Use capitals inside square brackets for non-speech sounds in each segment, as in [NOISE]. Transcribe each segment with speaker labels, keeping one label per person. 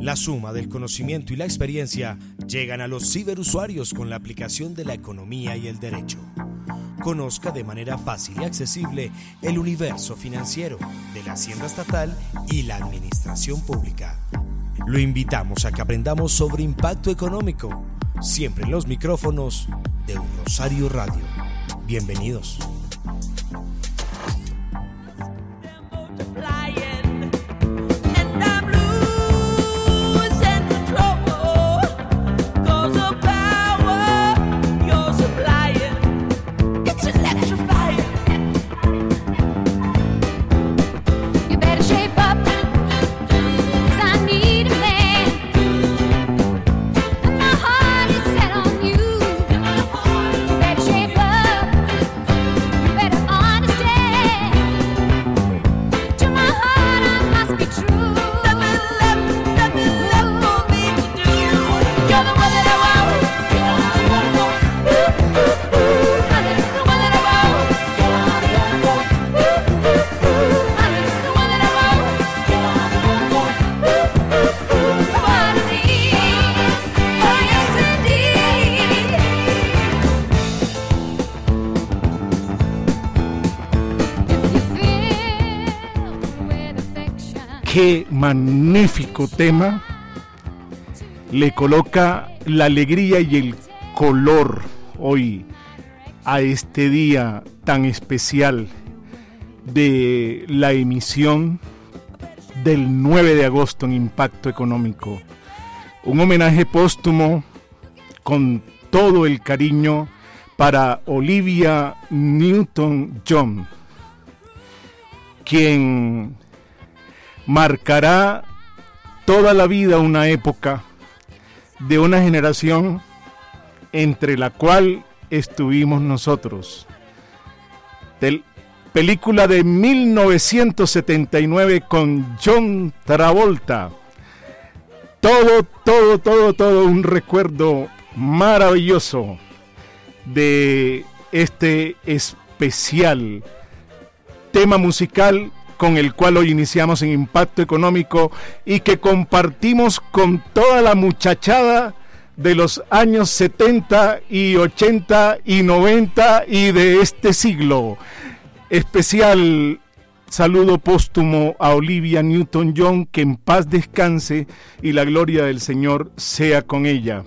Speaker 1: La suma del conocimiento y la experiencia llegan a los ciberusuarios con la aplicación de la economía y el derecho. Conozca de manera fácil y accesible el universo financiero de la hacienda estatal y la administración pública. Lo invitamos a que aprendamos sobre impacto económico, siempre en los micrófonos de Rosario Radio. Bienvenidos.
Speaker 2: Magnífico tema. Le coloca la alegría y el color hoy a este día tan especial de la emisión del 9 de agosto en Impacto Económico. Un homenaje póstumo con todo el cariño para Olivia Newton-John, quien marcará toda la vida una época de una generación entre la cual estuvimos nosotros. Del película de 1979 con John Travolta. Todo, todo, todo, todo un recuerdo maravilloso de este especial tema musical con el cual hoy iniciamos en Impacto Económico y que compartimos con toda la muchachada de los años 70 y 80 y 90 y de este siglo. Especial saludo póstumo a Olivia Newton-John, que en paz descanse y la gloria del Señor sea con ella.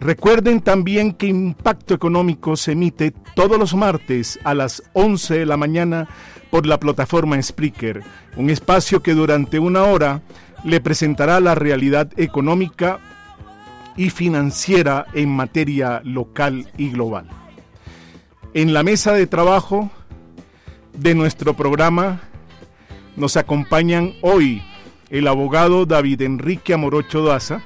Speaker 2: Recuerden también que Impacto Económico se emite todos los martes a las 11 de la mañana por la plataforma Spreaker, un espacio que durante una hora le presentará la realidad económica y financiera en materia local y global. En la mesa de trabajo de nuestro programa nos acompañan hoy el abogado David Enrique Amorocho Daza,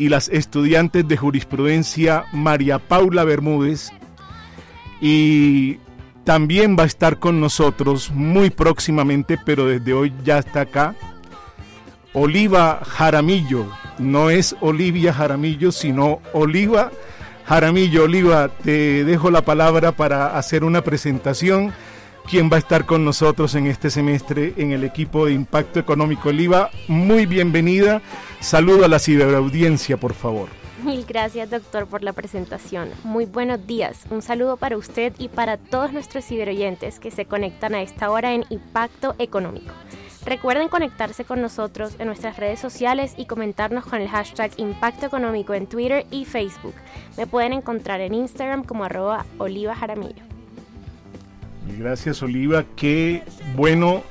Speaker 2: y las estudiantes de jurisprudencia María Paula Bermúdez y también va a estar con nosotros muy próximamente, pero desde hoy ya está acá, Oliva Jaramillo. No es Olivia Jaramillo, sino Oliva Jaramillo. Oliva, te dejo la palabra para hacer una presentación. ¿Quién va a estar con nosotros en este semestre en el equipo de Impacto Económico Oliva? Muy bienvenida. Saludo a la ciberaudiencia, por favor. [LAUGHS]
Speaker 3: Mil gracias, doctor, por la presentación. Muy buenos días. Un saludo para usted y para todos nuestros ciberoyentes que se conectan a esta hora en Impacto Económico. Recuerden conectarse con nosotros en nuestras redes sociales y comentarnos con el hashtag Impacto Económico en Twitter y Facebook. Me pueden encontrar en Instagram como arroba Oliva.
Speaker 2: Gracias Oliva, qué bueno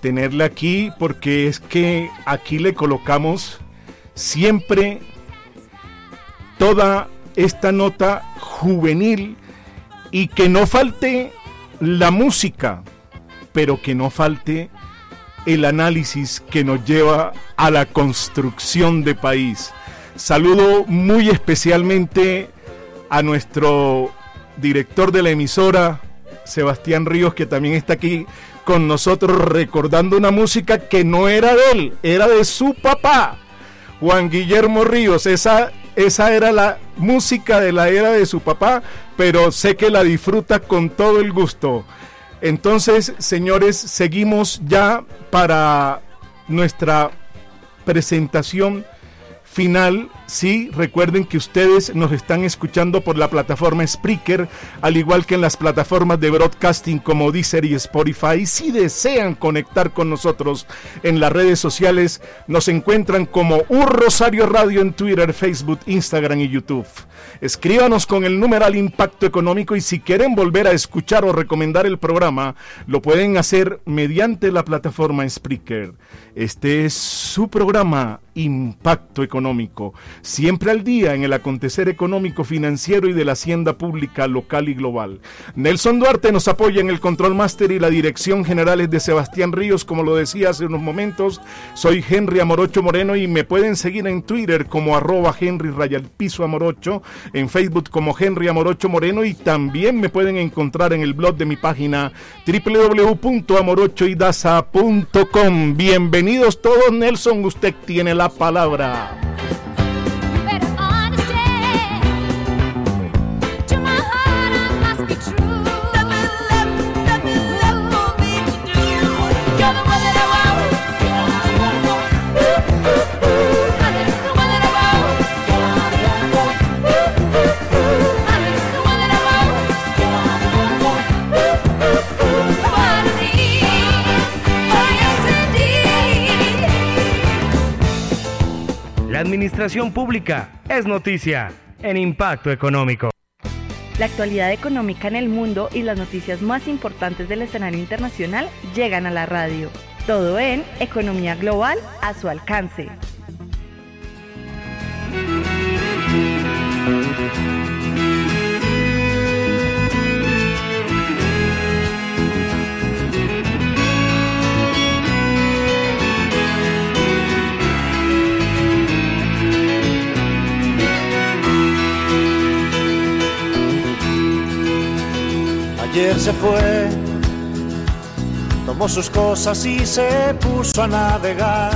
Speaker 2: tenerla aquí porque es que aquí le colocamos siempre toda esta nota juvenil y que no falte la música, pero que no falte el análisis que nos lleva a la construcción de país. Saludo muy especialmente a nuestro director de la emisora, Sebastián Ríos, que también está aquí con nosotros recordando una música que no era de él, era de su papá, Juan Guillermo Ríos. Esa, esa era la música de la era de su papá, pero sé que la disfruta con todo el gusto. Entonces, señores, seguimos ya para nuestra presentación final. Sí, recuerden que ustedes nos están escuchando por la plataforma Spreaker, al igual que en las plataformas de broadcasting como Deezer y Spotify. Si desean conectar con nosotros en las redes sociales, nos encuentran como Un Rosario Radio en Twitter, Facebook, Instagram y YouTube. Escríbanos con el numeral Impacto Económico y si quieren volver a escuchar o recomendar el programa, lo pueden hacer mediante la plataforma Spreaker. Este es su programa Impacto Económico, siempre al día en el acontecer económico, financiero y de la hacienda pública local y global. Nelson Duarte nos apoya en el control máster y la dirección general es de Sebastián Ríos, como lo decía hace unos momentos. Soy Henry Amorocho Moreno y me pueden seguir en Twitter como arroba Henry Rayal Piso Amorocho, en Facebook como Henry Amorocho Moreno y también me pueden encontrar en el blog de mi página www.amorochoidaza.com. Bienvenidos todos, Nelson, usted tiene la palabra.
Speaker 4: Administración pública es noticia en Impacto Económico.
Speaker 5: La actualidad económica en el mundo y las noticias más importantes del escenario internacional llegan a la radio. Todo en Economía Global a su alcance.
Speaker 6: Ayer se fue, tomó sus cosas y se puso a navegar.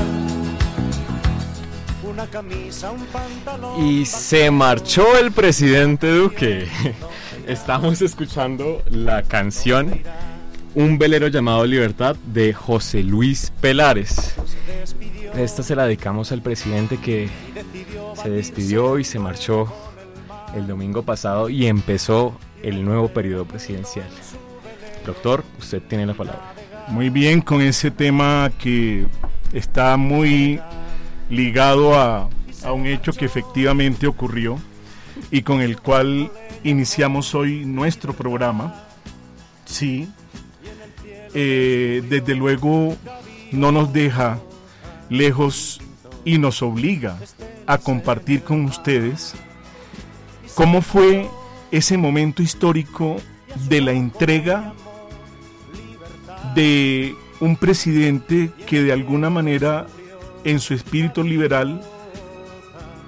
Speaker 6: Una camisa, un pantalón.
Speaker 7: Y se marchó el presidente Duque. [LAUGHS] Estamos escuchando la canción Un velero llamado Libertad de José Luis Pelares. Esta se la dedicamos al presidente que se despidió y se marchó el domingo pasado y empezó el nuevo periodo presidencial. Doctor, usted tiene la palabra.
Speaker 2: Muy bien, con ese tema que está muy ligado a, un hecho que efectivamente ocurrió y con el cual iniciamos hoy nuestro programa. Sí, eh, desde luego no nos deja lejos y nos obliga a compartir con ustedes cómo fue ese momento histórico de la entrega de un presidente que de alguna manera en su espíritu liberal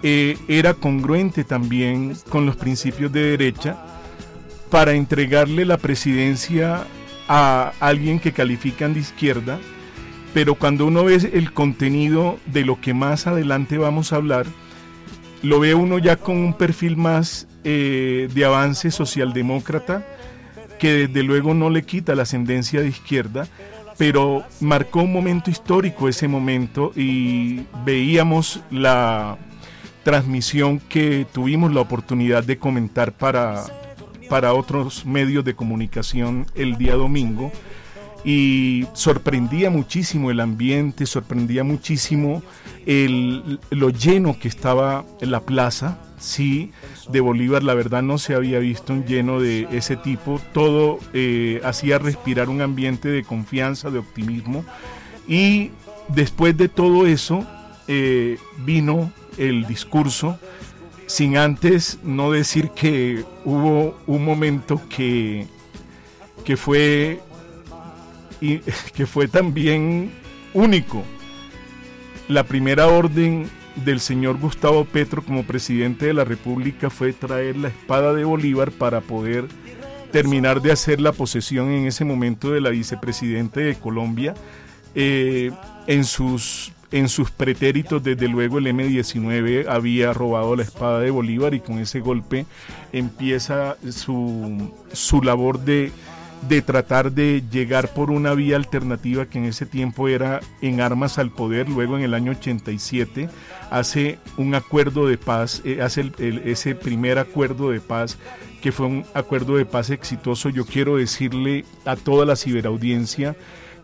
Speaker 2: eh, era congruente también con los principios de derecha para entregarle la presidencia a alguien que califican de izquierda, pero cuando uno ve el contenido de lo que más adelante vamos a hablar, lo ve uno ya con un perfil más eh, de avance socialdemócrata, que desde luego no le quita la ascendencia de izquierda, pero marcó un momento histórico ese momento y veíamos la transmisión que tuvimos la oportunidad de comentar para, para otros medios de comunicación el día domingo. Y sorprendía muchísimo el ambiente, sorprendía muchísimo el, lo lleno que estaba la plaza, sí, de Bolívar, la verdad no se había visto un lleno de ese tipo, todo eh, hacía respirar un ambiente de confianza, de optimismo, y después de todo eso eh, vino el discurso, sin antes no decir que hubo un momento que, que fue [LAUGHS] que fue también único. La primera orden del señor Gustavo Petro como presidente de la República fue traer la espada de Bolívar para poder terminar de hacer la posesión en ese momento de la vicepresidente de Colombia. Eh, en, sus, en sus pretéritos, desde luego, el M-19 había robado la espada de Bolívar y con ese golpe empieza su, su labor de de tratar de llegar por una vía alternativa que en ese tiempo era en armas al poder, luego en el año 87 hace un acuerdo de paz, eh, hace ese primer acuerdo de paz que fue un acuerdo de paz exitoso. Yo quiero decirle a toda la ciberaudiencia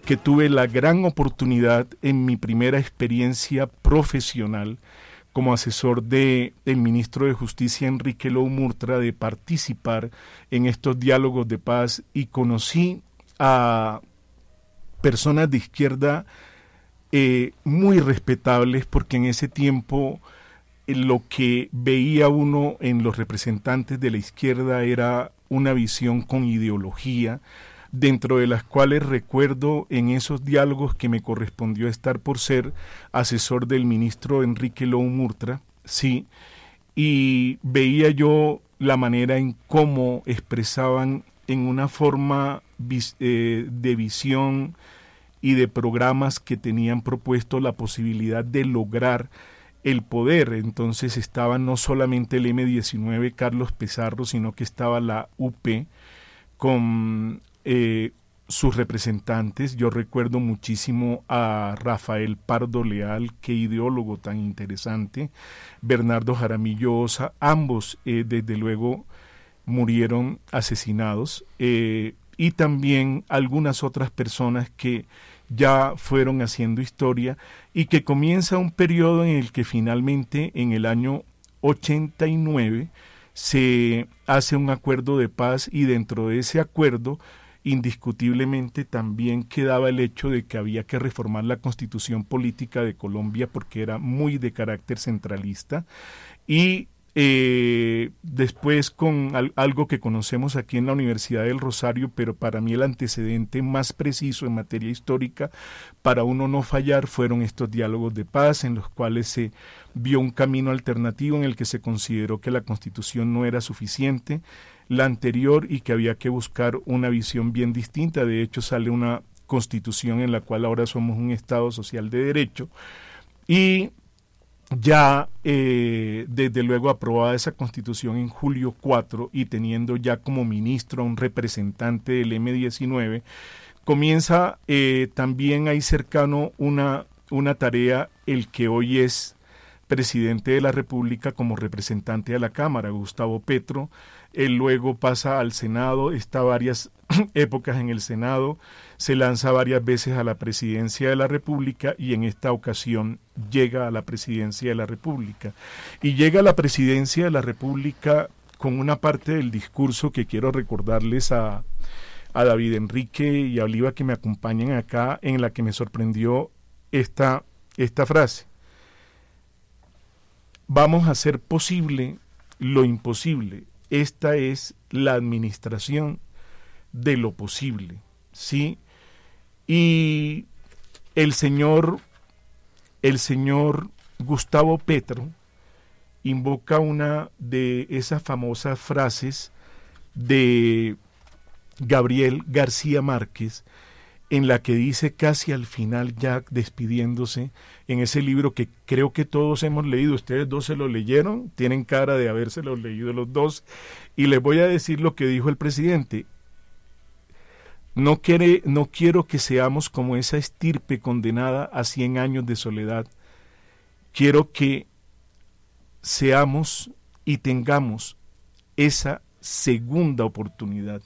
Speaker 2: que tuve la gran oportunidad en mi primera experiencia profesional como asesor de el ministro de Justicia Enrique Lou Murtra de participar en estos diálogos de paz. Y conocí a personas de izquierda eh, muy respetables porque en ese tiempo eh, lo que veía uno en los representantes de la izquierda era una visión con ideología, dentro de las cuales recuerdo en esos diálogos que me correspondió estar por ser asesor del ministro Enrique Lou Murtra, sí, y veía yo la manera en cómo expresaban en una forma eh, de visión y de programas que tenían propuesto la posibilidad de lograr el poder. Entonces estaba no solamente el M19 Carlos Pizarro, sino que estaba la UP con eh, sus representantes. Yo recuerdo muchísimo a Rafael Pardo Leal, qué ideólogo tan interesante, Bernardo Jaramillo Osa, ambos eh, desde luego murieron asesinados, eh, y también algunas otras personas que ya fueron haciendo historia y que comienza un periodo en el que finalmente en el año 89 se hace un acuerdo de paz y dentro de ese acuerdo indiscutiblemente también quedaba el hecho de que había que reformar la constitución política de Colombia porque era muy de carácter centralista. Y eh, después con al- algo que conocemos aquí en la Universidad del Rosario, pero para mí el antecedente más preciso en materia histórica, para uno no fallar, fueron estos diálogos de paz en los cuales se vio un camino alternativo en el que se consideró que la constitución no era suficiente, la anterior y que había que buscar una visión bien distinta. De hecho, sale una constitución en la cual ahora somos un Estado social de derecho y ya eh, desde luego aprobada esa constitución en julio 4 y teniendo ya como ministro a un representante del M19, comienza eh, también ahí cercano una, una tarea el que hoy es presidente de la República como representante a la Cámara, Gustavo Petro. Él luego pasa al Senado, está varias [CLEARS THROAT] épocas en el Senado, se lanza varias veces a la presidencia de la República y en esta ocasión llega a la presidencia de la República. Y llega a la presidencia de la República con una parte del discurso que quiero recordarles a, a David Enrique y a Oliva que me acompañan acá, en la que me sorprendió esta, esta frase. Vamos a hacer posible lo imposible. Esta es la administración de lo posible, ¿sí? Y el señor, el señor Gustavo Petro invoca una de esas famosas frases de Gabriel García Márquez, en la que dice casi al final, ya despidiéndose, en ese libro que creo que todos hemos leído, ustedes dos se lo leyeron, tienen cara de habérselo leído los dos, y les voy a decir lo que dijo el presidente. No, quiere, no quiero que seamos como esa estirpe condenada a 100 años de soledad. Quiero que seamos y tengamos esa segunda oportunidad.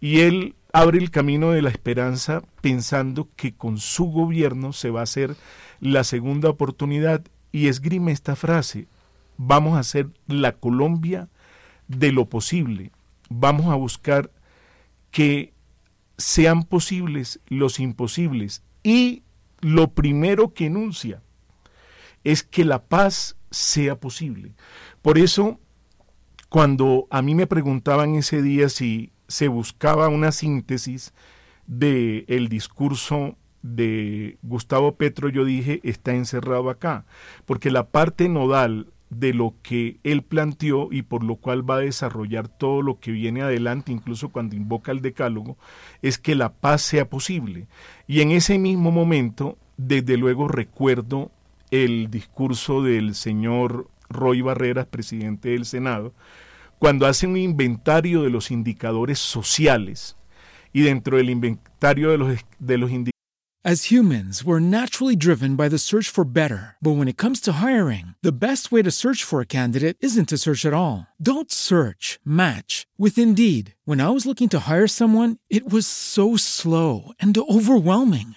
Speaker 2: Y él abre el camino de la esperanza pensando que con su gobierno se va a hacer la segunda oportunidad. Y esgrime esta frase, vamos a hacer la Colombia de lo posible, vamos a buscar que sean posibles los imposibles. Y lo primero que enuncia es que la paz sea posible. Por eso, cuando a mí me preguntaban ese día si se buscaba una síntesis del el discurso de Gustavo Petro, yo dije, está encerrado acá, porque la parte nodal de lo que él planteó y por lo cual va a desarrollar todo lo que viene adelante, incluso cuando invoca el decálogo, es que la paz sea posible. Y en ese mismo momento, desde luego recuerdo el discurso del señor Roy Barreras, presidente del Senado, cuando hace un inventario de los indicadores sociales y dentro del inventario de los, de los indicadores
Speaker 8: As humans, we're naturally driven by the search for better. But when it comes to hiring, the best way to search for a candidate isn't to search at all. Don't search, match with Indeed. When I was looking to hire someone, it was so slow and overwhelming.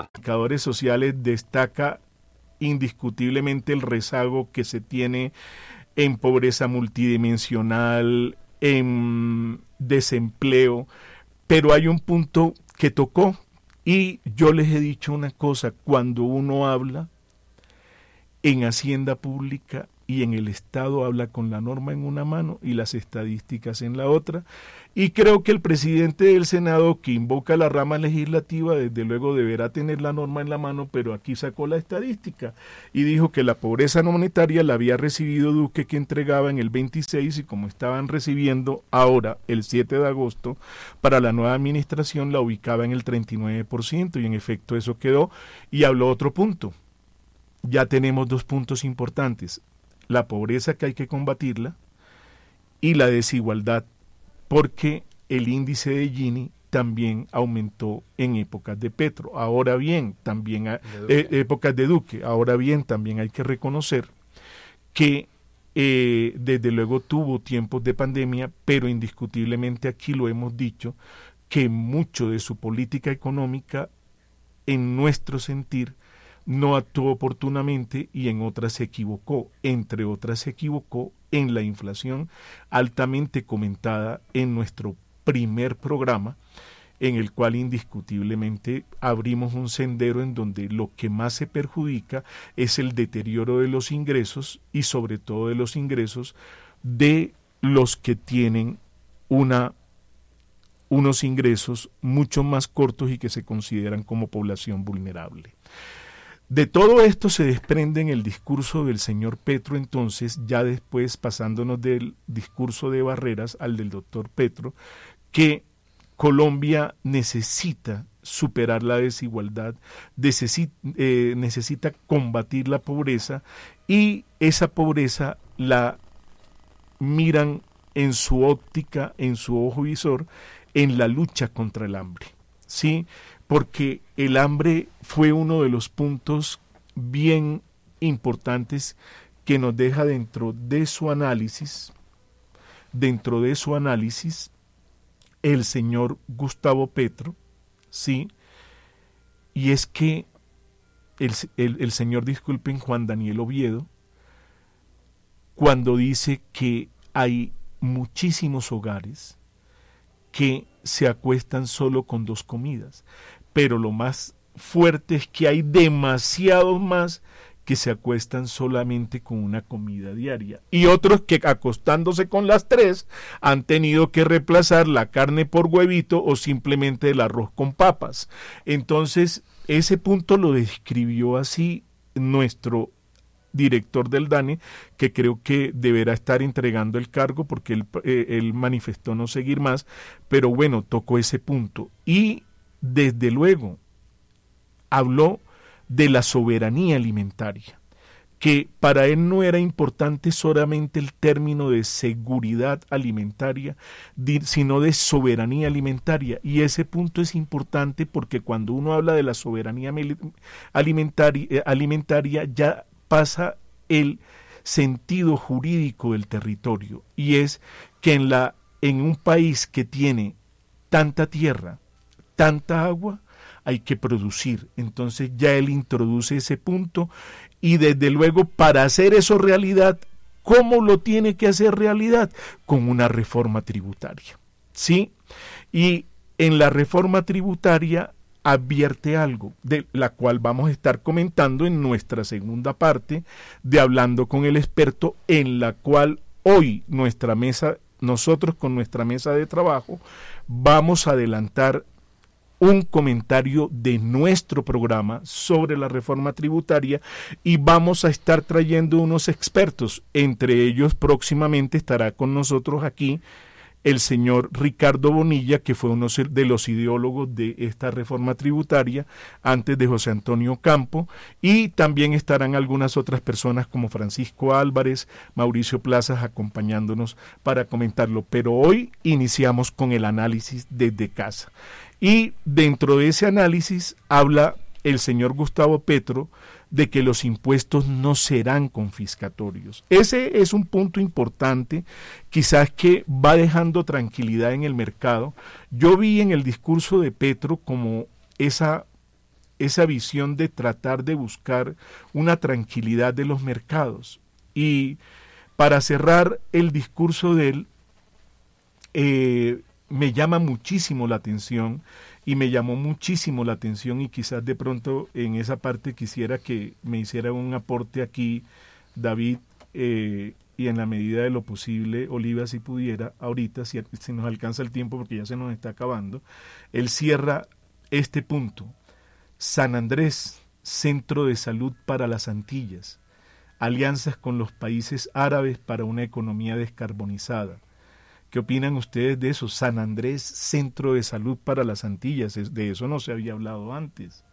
Speaker 2: indicadores sociales destaca indiscutiblemente el rezago que se tiene en pobreza multidimensional, en desempleo, pero hay un punto que tocó y yo les he dicho una cosa, cuando uno habla en hacienda pública y en el Estado habla con la norma en una mano y las estadísticas en la otra. Y creo que el presidente del Senado, que invoca la rama legislativa, desde luego deberá tener la norma en la mano, pero aquí sacó la estadística y dijo que la pobreza no monetaria la había recibido Duque, que entregaba en el 26 y como estaban recibiendo ahora, el 7 de agosto, para la nueva administración la ubicaba en el 39% y en efecto eso quedó. Y habló otro punto. Ya tenemos dos puntos importantes la pobreza que hay que combatirla y la desigualdad, porque el índice de Gini también aumentó en épocas de Petro. Ahora bien, también eh, épocas de Duque. Ahora bien, también hay que reconocer que eh, desde luego tuvo tiempos de pandemia, pero indiscutiblemente aquí lo hemos dicho, que mucho de su política económica, en nuestro sentir, no actuó oportunamente y en otras se equivocó. Entre otras se equivocó en la inflación altamente comentada en nuestro primer programa, en el cual indiscutiblemente abrimos un sendero en donde lo que más se perjudica es el deterioro de los ingresos y sobre todo de los ingresos de los que tienen una unos ingresos mucho más cortos y que se consideran como población vulnerable. De todo esto se desprende en el discurso del señor Petro entonces, ya después pasándonos del discurso de Barreras al del doctor Petro, que Colombia necesita superar la desigualdad, necesita, eh, necesita combatir la pobreza y esa pobreza la miran en su óptica, en su ojo visor, en la lucha contra el hambre. ¿sí? Porque el hambre fue uno de los puntos bien importantes que nos deja dentro de su análisis, dentro de su análisis, el señor Gustavo Petro, ¿sí? Y es que el, el- el señor, disculpen, Juan Daniel Oviedo, cuando dice que hay muchísimos hogares que se acuestan solo con dos comidas, pero lo más fuerte es que hay demasiados más que se acuestan solamente con una comida diaria y otros que acostándose con las tres han tenido que reemplazar la carne por huevito o simplemente el arroz con papas. Entonces, ese punto lo describió así nuestro director del DANE, que creo que deberá estar entregando el cargo porque él, eh, él manifestó no seguir más, pero bueno, tocó ese punto. Y desde luego habló de la soberanía alimentaria, que para él no era importante solamente el término de seguridad alimentaria, sino de soberanía alimentaria. Y ese punto es importante porque cuando uno habla de la soberanía eh, alimentaria ya pasa el sentido jurídico del territorio y es que en la en un país que tiene tanta tierra, tanta agua, hay que producir. Entonces ya él introduce ese punto y desde luego para hacer eso realidad, ¿cómo lo tiene que hacer realidad? Con una reforma tributaria. ¿Sí? Y en la reforma tributaria advierte algo, de la cual vamos a estar comentando en nuestra segunda parte de Hablando con el experto, en la cual hoy nuestra mesa, nosotros con nuestra mesa de trabajo, vamos a adelantar un comentario de nuestro programa sobre la reforma tributaria y vamos a estar trayendo unos expertos. Entre ellos próximamente estará con nosotros aquí el señor Ricardo Bonilla, que fue uno de los ideólogos de esta reforma tributaria antes de José Antonio Campo, y también estarán algunas otras personas como Francisco Álvarez, Mauricio Plazas acompañándonos para comentarlo. Pero hoy iniciamos con el análisis desde casa. Y dentro de ese análisis habla el señor Gustavo Petro de que los impuestos no serán confiscatorios. Ese es un punto importante, quizás que va dejando tranquilidad en el mercado. Yo vi en el discurso de Petro como esa esa visión de tratar de buscar una tranquilidad de los mercados. Y para cerrar el discurso de él, eh, me llama muchísimo la atención y me llamó muchísimo la atención y quizás de pronto en esa parte quisiera que me hiciera un aporte aquí David eh, y en la medida de lo posible Oliva si pudiera ahorita si, si nos alcanza el tiempo porque ya se nos está acabando él cierra este punto. San Andrés centro de salud para las Antillas alianzas con los países árabes para una economía descarbonizada ¿Qué opinan ustedes de eso? San Andrés, Centro de Salud para las Antillas. De eso no se había hablado antes.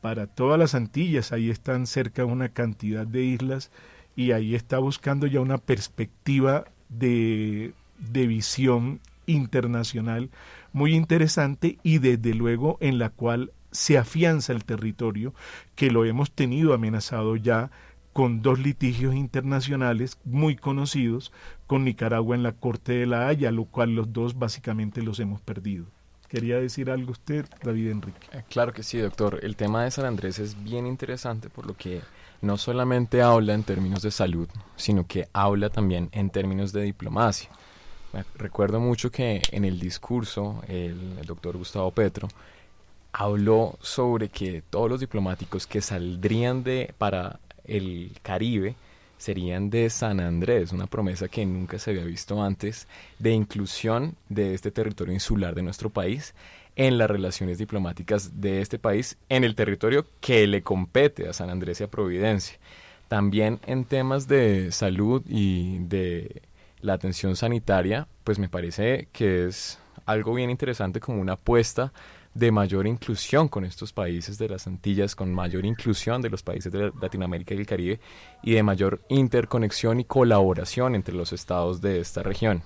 Speaker 2: Para todas las Antillas, ahí están cerca una cantidad de islas y ahí está buscando ya una perspectiva de, de visión internacional muy interesante y desde luego en la cual se afianza el territorio que lo hemos tenido amenazado ya con dos litigios internacionales muy conocidos con Nicaragua en la Corte de la Haya, lo cual los dos básicamente los hemos perdido. ¿Quería decir algo usted, David Enrique?
Speaker 7: Eh, Claro que sí, doctor. El tema de San Andrés es bien interesante por lo que no solamente habla en términos de salud, sino que habla también en términos de diplomacia. Recuerdo mucho que en el discurso el, el doctor Gustavo Petro habló sobre que todos los diplomáticos que saldrían de para el Caribe serían de San Andrés, una promesa que nunca se había visto antes de inclusión de este territorio insular de nuestro país en las relaciones diplomáticas de este país en el territorio que le compete a San Andrés y a Providencia. También en temas de salud y de la atención sanitaria, pues me parece que es algo bien interesante como una apuesta de mayor inclusión con estos países de las Antillas, con mayor inclusión de los países de Latinoamérica y el Caribe y de mayor interconexión y colaboración entre los estados de esta región.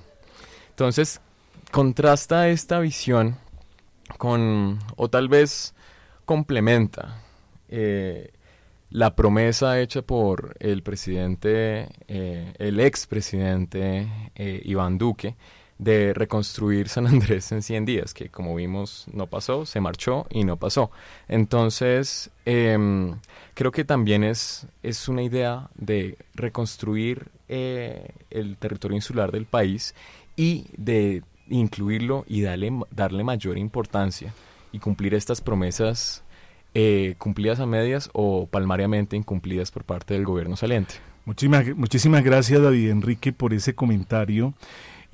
Speaker 7: Entonces, contrasta esta visión con, o tal vez complementa, eh, la promesa hecha por el presidente, eh, el expresidente eh, Iván Duque, de reconstruir San Andrés en 100 días, que como vimos no pasó, se marchó y no pasó. Entonces, em, creo que también es, es una idea de reconstruir eh, el territorio insular del país y de incluirlo y darle, darle mayor importancia y cumplir estas promesas eh, cumplidas a medias o palmariamente incumplidas por parte del gobierno saliente.
Speaker 2: Muchísimas, muchísimas gracias David Enrique por ese comentario.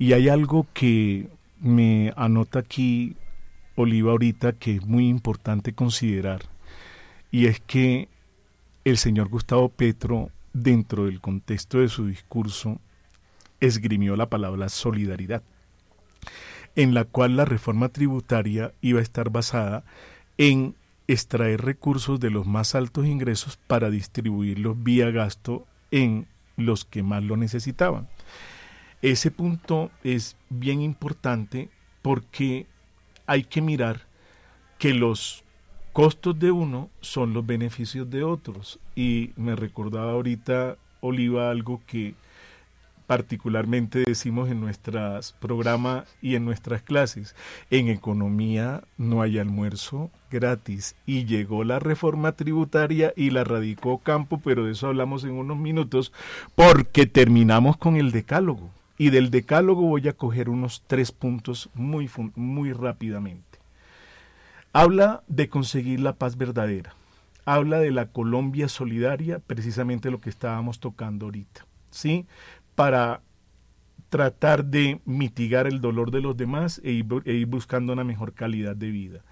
Speaker 2: Y hay algo que me anota aquí Oliva ahorita que es muy importante considerar. Y es que el señor Gustavo Petro, dentro del contexto de su discurso, esgrimió la palabra solidaridad, en la cual la reforma tributaria iba a estar basada en extraer recursos de los más altos ingresos para distribuirlos vía gasto en los que más lo necesitaban. Ese punto es bien importante porque hay que mirar que los costos de uno son los beneficios de otros. Y me recordaba ahorita, Oliva, algo que particularmente decimos en nuestros programas y en nuestras clases. En economía no hay almuerzo gratis y llegó la reforma tributaria y la radicó Campo, pero de eso hablamos en unos minutos, porque terminamos con el decálogo. Y del decálogo voy a coger unos tres puntos muy, muy rápidamente. Habla de conseguir la paz verdadera. Habla de la Colombia solidaria, precisamente lo que estábamos tocando ahorita. ¿Sí? para tratar de mitigar el dolor de los demás e ir, e buscando una mejor calidad de vida.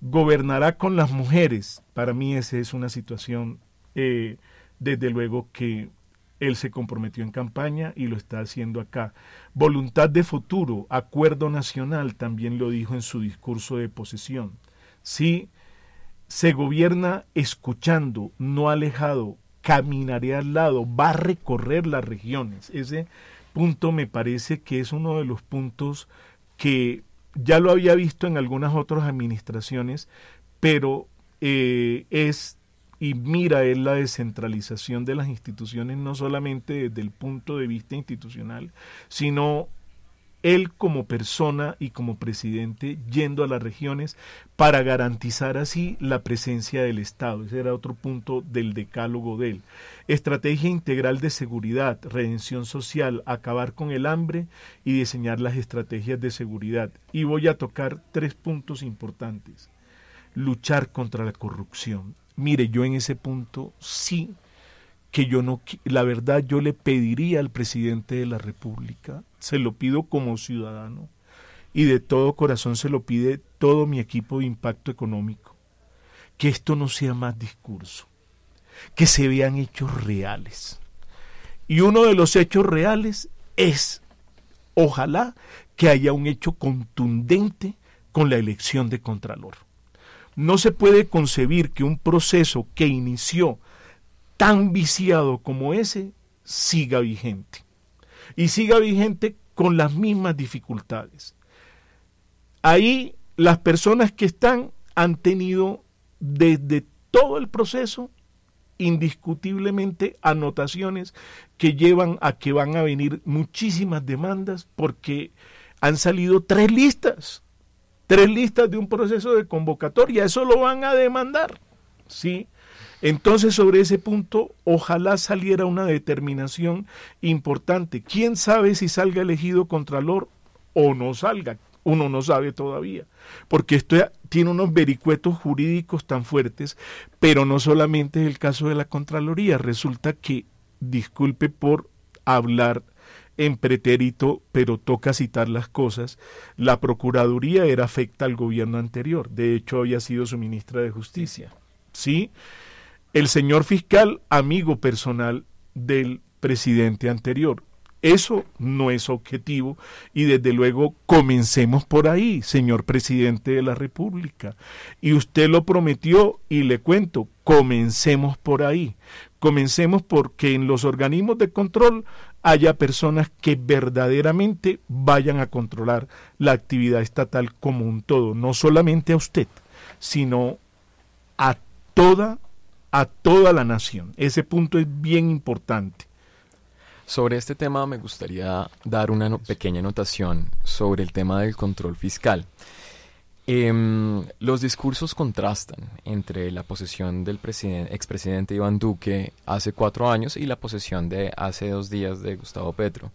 Speaker 2: Gobernará con las mujeres. Para mí esa es una situación, eh, desde luego, que él se comprometió en campaña y lo está haciendo acá. Voluntad de futuro, acuerdo nacional, también lo dijo en su discurso de posesión. Sí, se gobierna escuchando, no alejado, caminaré al lado, va a recorrer las regiones. Ese punto me parece que es uno de los puntos que ya lo había visto en algunas otras administraciones, pero eh, es y mira es la descentralización de las instituciones no solamente desde el punto de vista institucional, sino él como persona y como presidente yendo a las regiones para garantizar así la presencia del Estado. Ese era otro punto del decálogo de él. Estrategia integral de seguridad, redención social, acabar con el hambre y diseñar las estrategias de seguridad. Y voy a tocar tres puntos importantes. Luchar contra la corrupción. Mire, yo en ese punto sí que yo no, la verdad yo le pediría al presidente de la República, se lo pido como ciudadano y de todo corazón se lo pide todo mi equipo de impacto económico, que esto no sea más discurso, que se vean hechos reales. Y uno de los hechos reales es, ojalá, que haya un hecho contundente con la elección de Contralor. No se puede concebir que un proceso que inició tan viciado como ese siga vigente. Y siga vigente con las mismas dificultades. Ahí las personas que están han tenido desde todo el proceso indiscutiblemente anotaciones que llevan a que van a venir muchísimas demandas porque han salido tres listas, tres listas de un proceso de convocatoria, eso lo van a demandar, ¿sí? Entonces, sobre ese punto, ojalá saliera una determinación importante. ¿Quién sabe si salga elegido Contralor o no salga? Uno no sabe todavía, porque esto tiene unos vericuetos jurídicos tan fuertes, pero no solamente es el caso de la Contraloría. Resulta que, disculpe por hablar en pretérito, pero toca citar las cosas, la Procuraduría era afecta al gobierno anterior, de hecho había sido su ministra de Justicia. ¿Sí? el señor fiscal amigo personal del presidente anterior. Eso no es objetivo y desde luego comencemos por ahí, señor presidente de la República. Y usted lo prometió y le cuento, comencemos por ahí. Comencemos porque en los organismos de control haya personas que verdaderamente vayan a controlar la actividad estatal como un todo, no solamente a usted, sino a toda a toda la nación. Ese punto es bien importante.
Speaker 7: Sobre este tema me gustaría dar una pequeña anotación sobre el tema del control fiscal. Em, los discursos contrastan entre la posesión del presiden- expresidente Iván Duque hace cuatro años y la posesión de hace dos días de Gustavo Petro.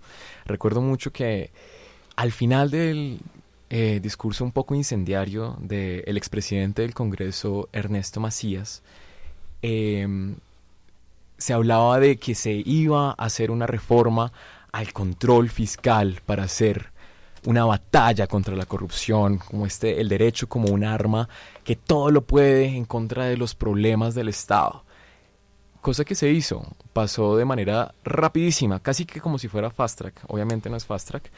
Speaker 7: Recuerdo mucho que al final del eh, discurso un poco incendiario del expresidente del Congreso, Ernesto Macías, em, se hablaba de que se iba a hacer una reforma al control fiscal para hacer una batalla contra la corrupción, como este, el derecho como un arma que todo lo puede en contra de los problemas del Estado. Cosa que se hizo, pasó de manera rapidísima, casi que como si fuera fast track, obviamente no es fast track,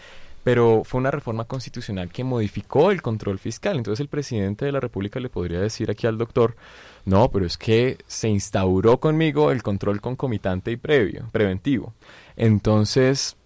Speaker 7: pero fue una reforma constitucional que modificó el control fiscal. Entonces el presidente de la República le podría decir aquí al doctor, no, pero es que se instauró conmigo el control concomitante y previo, preventivo. Entonces,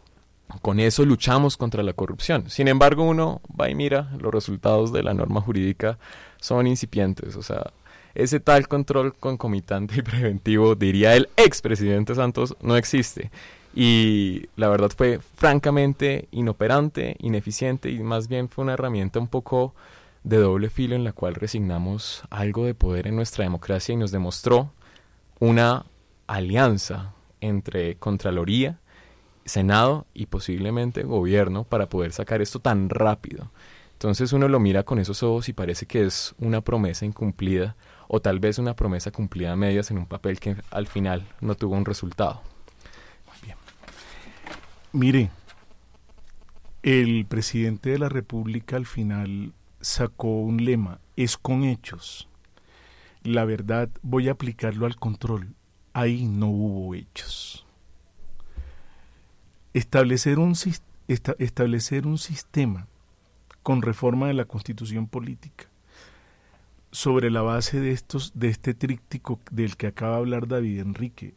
Speaker 7: con eso luchamos contra la corrupción. Sin embargo, uno va y mira, los resultados de la norma jurídica son incipientes. O sea, ese tal control concomitante y preventivo, diría el expresidente Santos, no existe. Y la verdad fue francamente inoperante, ineficiente y más bien fue una herramienta un poco de doble filo en la cual resignamos algo de poder en nuestra democracia y nos demostró una alianza entre Contraloría, Senado y posiblemente gobierno para poder sacar esto tan rápido. Entonces uno lo mira con esos ojos y parece que es una promesa incumplida o tal vez una promesa cumplida a medias en un papel que al final no tuvo un resultado.
Speaker 2: Mire, el presidente de la República al final sacó un lema, es con hechos. La verdad, voy a aplicarlo al control. Ahí no hubo hechos. Establecer un, establecer un sistema con reforma de la constitución política sobre la base de estos de este tríptico del que acaba de hablar David Enrique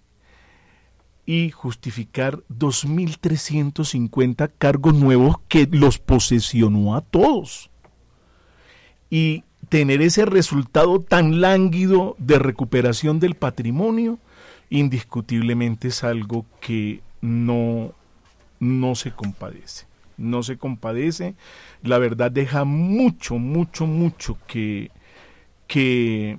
Speaker 2: y justificar 2.350 cargos nuevos que los posesionó a todos. Y tener ese resultado tan lánguido de recuperación del patrimonio, indiscutiblemente es algo que no, no se compadece. No se compadece. La verdad deja mucho, mucho, mucho que, que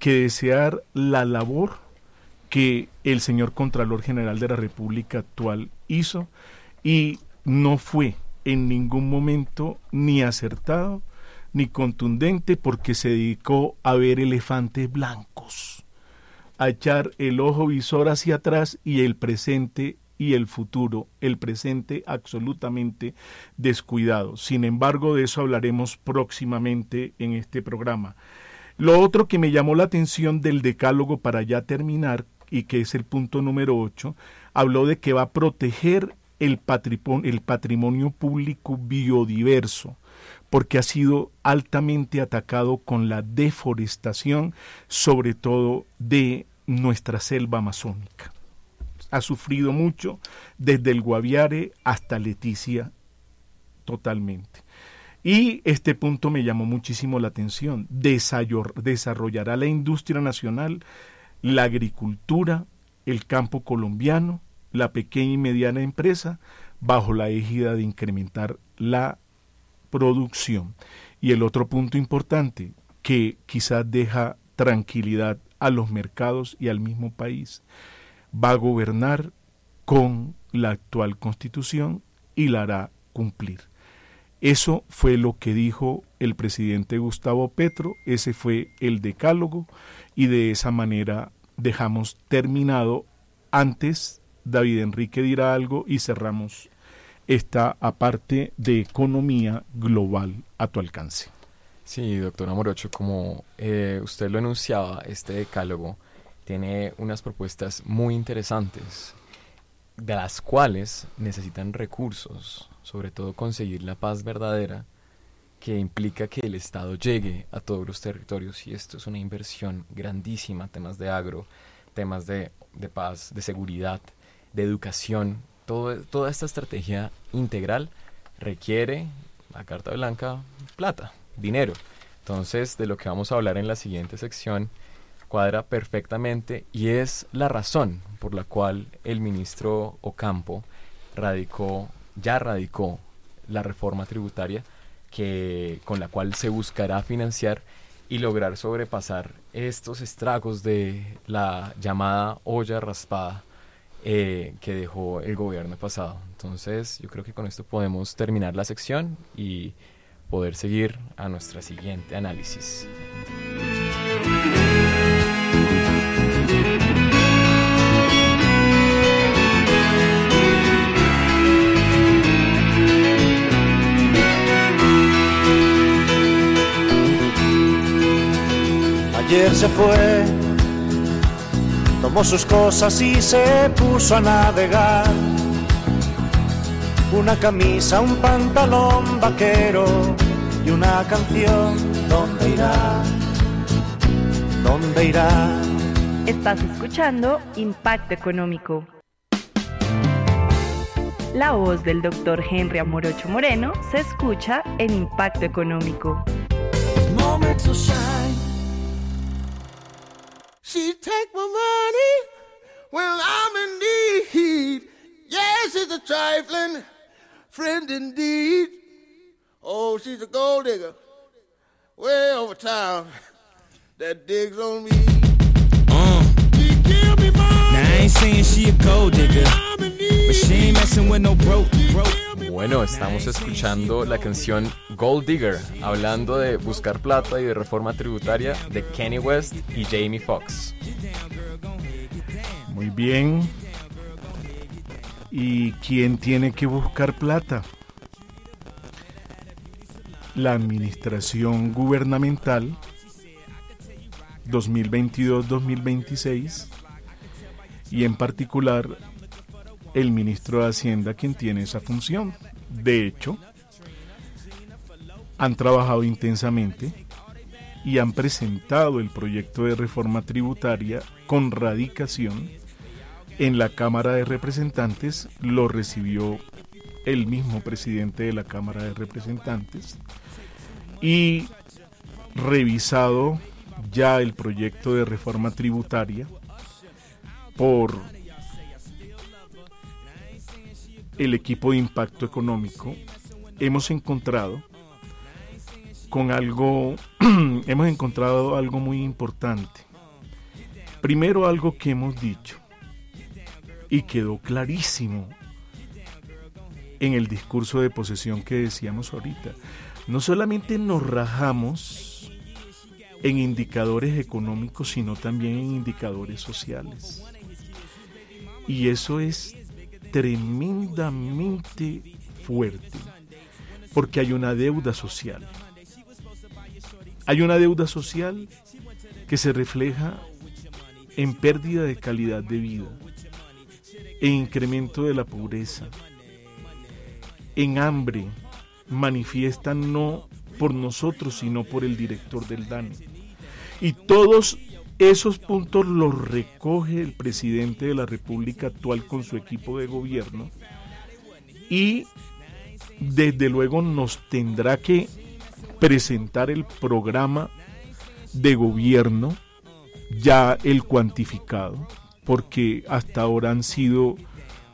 Speaker 2: Que desear la labor que el señor Contralor General de la República actual hizo y no fue en ningún momento ni acertado ni contundente porque se dedicó a ver elefantes blancos, a echar el ojo visor hacia atrás y el presente y el futuro, el presente absolutamente descuidado. Sin embargo, de eso hablaremos próximamente en este programa. Lo otro que me llamó la atención del decálogo para ya terminar, y que es el punto número 8, habló de que va a proteger el, el patrimonio público biodiverso, porque ha sido altamente atacado con la deforestación, sobre todo de nuestra selva amazónica. ha sufrido mucho, desde el Guaviare hasta Leticia, totalmente. Y este punto me llamó muchísimo la atención. Desarrollará la industria nacional, la agricultura, el campo colombiano, la pequeña y mediana empresa, bajo la égida de incrementar la producción. Y el otro punto importante, que quizás deja tranquilidad a los mercados y al mismo país, va a gobernar con la actual constitución y la hará cumplir. Eso fue lo que dijo el presidente Gustavo Petro, ese fue el decálogo y de esa manera dejamos terminado. Antes David Enrique dirá algo y cerramos esta aparte de economía global a tu alcance.
Speaker 7: Sí, doctor Amorocho, como eh, usted lo enunciaba, este decálogo tiene unas propuestas muy interesantes, de las cuales necesitan recursos, sobre todo conseguir la paz verdadera, que implica que el Estado llegue a todos los territorios y esto es una inversión grandísima, temas de agro, temas de, de paz, de seguridad, de educación, todo, toda esta estrategia integral requiere, la Carta Blanca, plata, dinero. Entonces, de lo que vamos a hablar en la siguiente sección cuadra perfectamente y es la razón por la cual el ministro Ocampo radicó, ya radicó la reforma tributaria que, con la cual se buscará financiar y lograr sobrepasar estos estragos de la llamada olla raspada eh, que dejó el gobierno pasado. Entonces, yo creo que con esto podemos terminar la sección y poder seguir a nuestra siguiente análisis.
Speaker 6: Se fue, tomó sus cosas y se puso a navegar. Una camisa, un pantalón vaquero y una canción. ¿Dónde irá? ¿Dónde irá?
Speaker 5: Estás escuchando Impacto Económico. La voz del doctor Henry Amorocho Moreno se escucha en Impacto Económico.
Speaker 9: Moments will shine. She take my money when I'm in need. Yes, she's a trifling friend indeed. Oh, she's a gold digger way over town that digs on me.
Speaker 10: Uh. Now I ain't saying she a gold digger, but she ain't messing with no broke, broke.
Speaker 7: Bueno, estamos escuchando la canción Gold Digger, hablando de buscar plata y de reforma tributaria de Kenny West y Jamie Foxx.
Speaker 2: Muy bien. ¿Y quién tiene que buscar plata? La administración gubernamental 2022-2026 y en particular el ministro de Hacienda quien tiene esa función. De hecho, han trabajado intensamente y han presentado el proyecto de reforma tributaria con radicación en la Cámara de Representantes, lo recibió el mismo presidente de la Cámara de Representantes y revisado ya el proyecto de reforma tributaria por el equipo de impacto económico, hemos encontrado con algo, [CLEARS THROAT] hemos encontrado algo muy importante. Primero algo que hemos dicho y quedó clarísimo en el discurso de posesión que decíamos ahorita. No solamente nos rajamos en indicadores económicos, sino también en indicadores sociales. Y eso es tremendamente fuerte, porque hay una deuda social. Hay una deuda social que se refleja en pérdida de calidad de vida, en incremento de la pobreza, en hambre, manifiesta no por nosotros, sino por el director del DANE. Y todos Esos puntos los recoge el presidente de la República actual con su equipo de gobierno y desde luego nos tendrá que presentar el programa de gobierno ya el cuantificado, porque hasta ahora han sido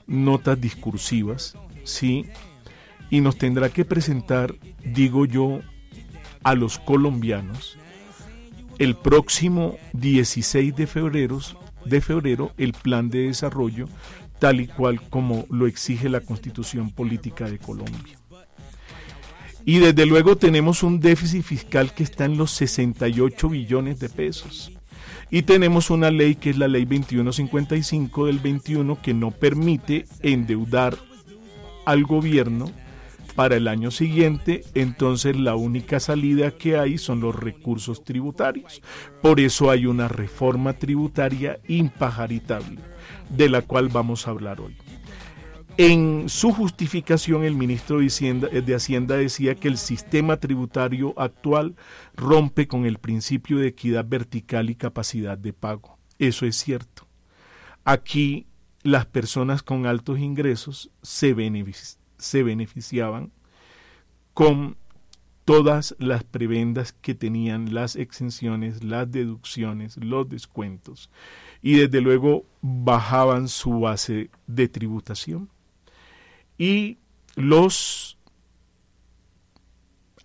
Speaker 2: notas discursivas, ¿sí? Y nos tendrá que presentar, digo yo, a los colombianos el próximo 16 de febrero, de febrero el plan de desarrollo tal y cual como lo exige la Constitución Política de Colombia. Y desde luego tenemos un déficit fiscal que está en los 68 billones de pesos. Y tenemos una ley que es la ley 2155 del 21 que no permite endeudar al gobierno para el año siguiente, entonces la única salida que hay son los recursos tributarios. Por eso hay una reforma tributaria impajaritable, de la cual vamos a hablar hoy. En su justificación, el ministro de Hacienda, de Hacienda, decía que el sistema tributario actual rompe con el principio de equidad vertical y capacidad de pago. Eso es cierto. Aquí las personas con altos ingresos se, benefic se beneficiaban con todas las prebendas que tenían las exenciones, las deducciones, los descuentos y desde luego bajaban su base de tributación. Y los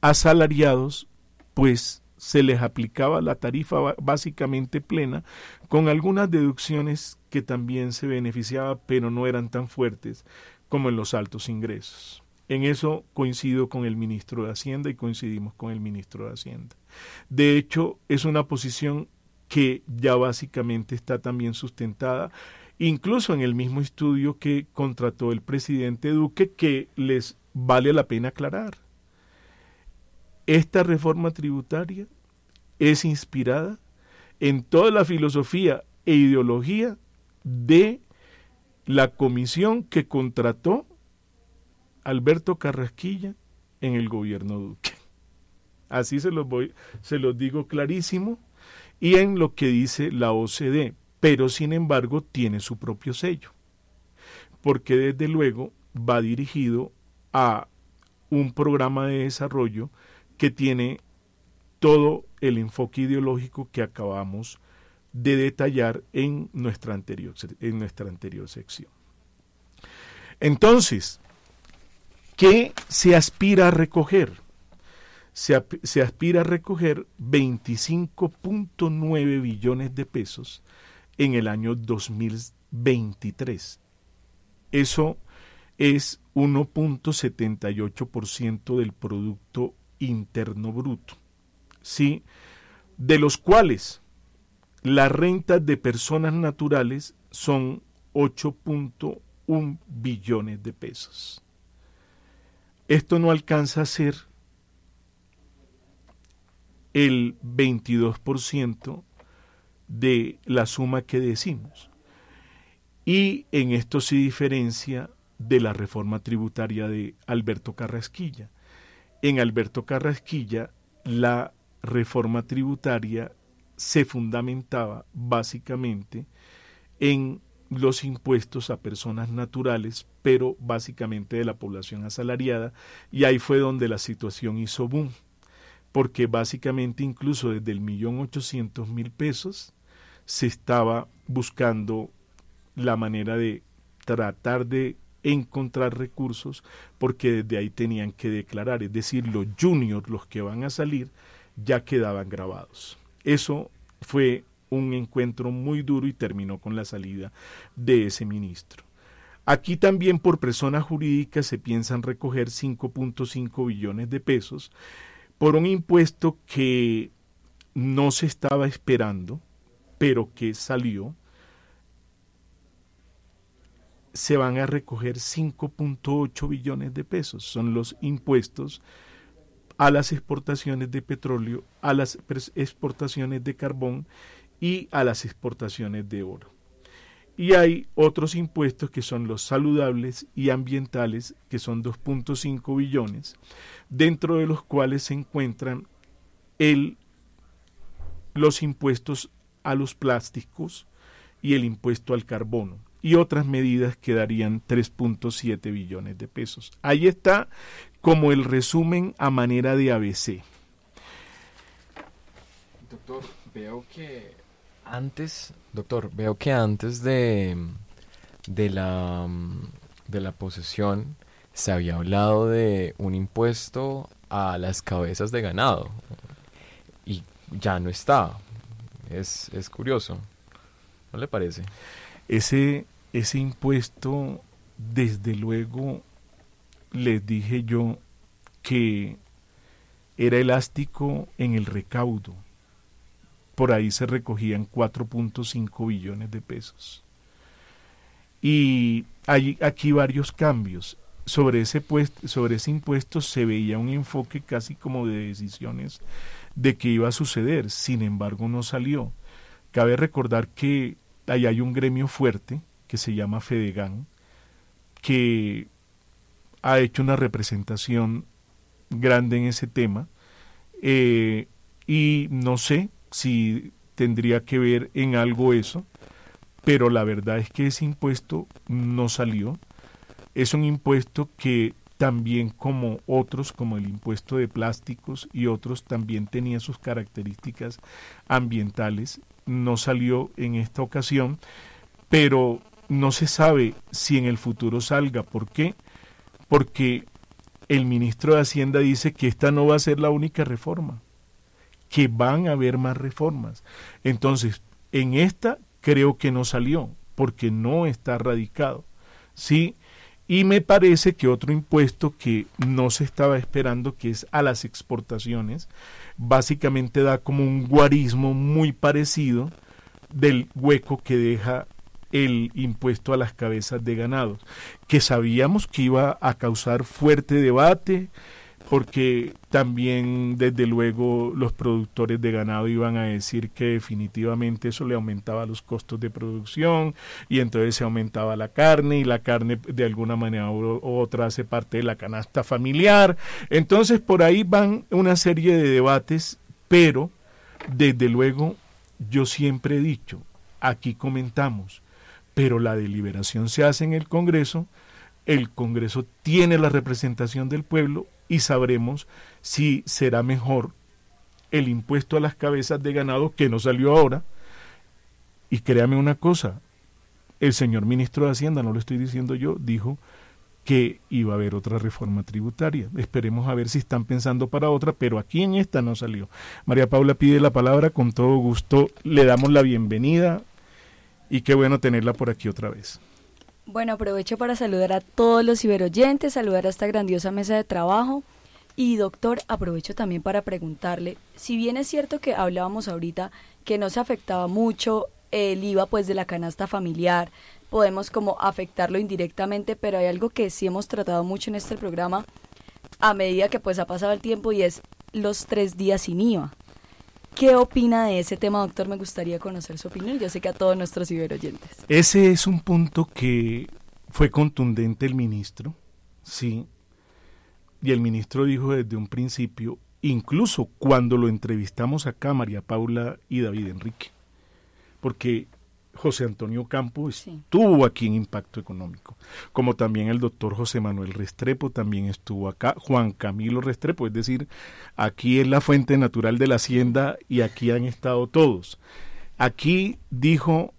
Speaker 2: asalariados pues se les aplicaba la tarifa básicamente plena con algunas deducciones que también se beneficiaba pero no eran tan fuertes como en los altos ingresos. En eso coincido con el ministro de Hacienda y coincidimos con el ministro de Hacienda. De hecho, es una posición que ya básicamente está también sustentada, incluso en el mismo estudio que contrató el presidente Duque, que les vale la pena aclarar. Esta reforma tributaria es inspirada en toda la filosofía e ideología de la comisión que contrató Alberto Carrasquilla en el gobierno Duque. Así se los voy, se los digo clarísimo, y en lo que dice la OCDE, pero sin embargo tiene su propio sello, porque desde luego va dirigido a un programa de desarrollo que tiene todo el enfoque ideológico que acabamos de detallar en nuestra anterior, en nuestra anterior sección. Entonces, ¿qué se aspira a recoger? Se, se aspira a recoger 25.9 billones de pesos en el año 2023. Eso es 1.78% del Producto Interno Bruto. ¿sí? De los cuales las rentas de personas naturales son 8.1 billones de pesos. Esto no alcanza a ser el 22% de la suma que decimos. Y en esto se diferencia de la reforma tributaria de Alberto Carrasquilla. En Alberto Carrasquilla, la reforma tributaria se fundamentaba básicamente en los impuestos a personas naturales, pero básicamente de la población asalariada, y ahí fue donde la situación hizo boom, porque básicamente incluso desde el millón ochocientos mil pesos se estaba buscando la manera de tratar de encontrar recursos, porque desde ahí tenían que declarar, es decir, los juniors, los que van a salir, ya quedaban grabados. Eso fue un encuentro muy duro y terminó con la salida de ese ministro. Aquí también por persona jurídica se piensan recoger 5.5 billones de pesos por un impuesto que no se estaba esperando, pero que salió. Se van a recoger 5.8 billones de pesos. Son los impuestos a las exportaciones de petróleo, a las exportaciones de carbón y a las exportaciones de oro. Y hay otros impuestos que son los saludables y ambientales, que son 2.5 billones, dentro de los cuales se encuentran el, los impuestos a los plásticos y el impuesto al carbono y otras medidas que darían 3.7 billones de pesos. Ahí está como el resumen a manera de ABC.
Speaker 11: Doctor, veo que antes, doctor, veo que antes de, de la de la posesión se había hablado de un impuesto a las cabezas de ganado y ya no está. Es, es curioso, ¿no le parece?
Speaker 2: Ese, ese impuesto, desde luego, les dije yo que era elástico en el recaudo. Por ahí se recogían 4.5 billones de pesos. Y hay aquí varios cambios. Sobre ese, sobre ese impuesto se veía un enfoque casi como de decisiones de qué iba a suceder. Sin embargo, no salió. Cabe recordar que ahí hay un gremio fuerte que se llama Fedegan, que ha hecho una representación grande en ese tema eh, y no sé si tendría que ver en algo eso, pero la verdad es que ese impuesto no salió. Es un impuesto que también como otros, como el impuesto de plásticos y otros, también tenía sus características ambientales. No salió en esta ocasión, pero no se sabe si en el futuro salga. ¿Por qué? Porque el ministro de Hacienda dice que esta no va a ser la única reforma, que van a haber más reformas. Entonces, en esta creo que no salió, porque no está radicado. Sí, y me parece que otro impuesto que no se estaba esperando, que es a las exportaciones, básicamente da como un guarismo muy parecido del hueco que deja el impuesto a las cabezas de ganado, que sabíamos que iba a causar fuerte debate, porque también desde luego los productores de ganado iban a decir que definitivamente eso le aumentaba los costos de producción y entonces se aumentaba la carne y la carne de alguna manera u otra hace parte de la canasta familiar. Entonces por ahí van una serie de debates, pero desde luego yo siempre he dicho, aquí comentamos, pero la deliberación se hace en el Congreso, el Congreso tiene la representación del pueblo y sabremos si será mejor el impuesto a las cabezas de ganado que no salió ahora. Y créame una cosa, el señor ministro de Hacienda, no lo estoy diciendo yo, dijo que iba a haber otra reforma tributaria. Esperemos a ver si están pensando para otra, pero aquí en esta no salió. María Paula pide la palabra, con todo gusto le damos la bienvenida y qué bueno tenerla por aquí otra vez.
Speaker 12: Bueno, aprovecho para saludar a todos los ciberoyentes, saludar a esta grandiosa mesa de trabajo. Y doctor, aprovecho también para preguntarle, si bien es cierto que hablábamos ahorita que no se afectaba mucho el IVA pues de la canasta familiar, podemos como afectarlo indirectamente, pero hay algo que sí hemos tratado mucho en este programa a medida que pues ha pasado el tiempo y es los tres días sin IVA. ¿Qué opina de ese tema, doctor? Me gustaría conocer su opinión. Yo sé que a todos nuestros ciberoyentes.
Speaker 2: Ese es un punto que fue contundente el ministro, sí. Y el ministro dijo desde un principio, incluso cuando lo entrevistamos acá, María Paula y David Enrique, porque José Antonio Campo estuvo aquí en Impacto Económico, como también el doctor José Manuel Restrepo también estuvo acá, Juan Camilo Restrepo, es decir, aquí es la fuente natural de la hacienda y aquí han estado todos. Aquí dijo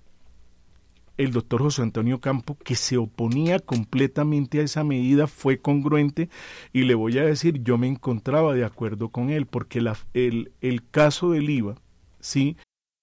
Speaker 2: el doctor José Antonio Campo que se oponía completamente a esa medida, fue congruente y le voy a decir, yo me encontraba de acuerdo con él, porque la, el, el caso del IVA, sí,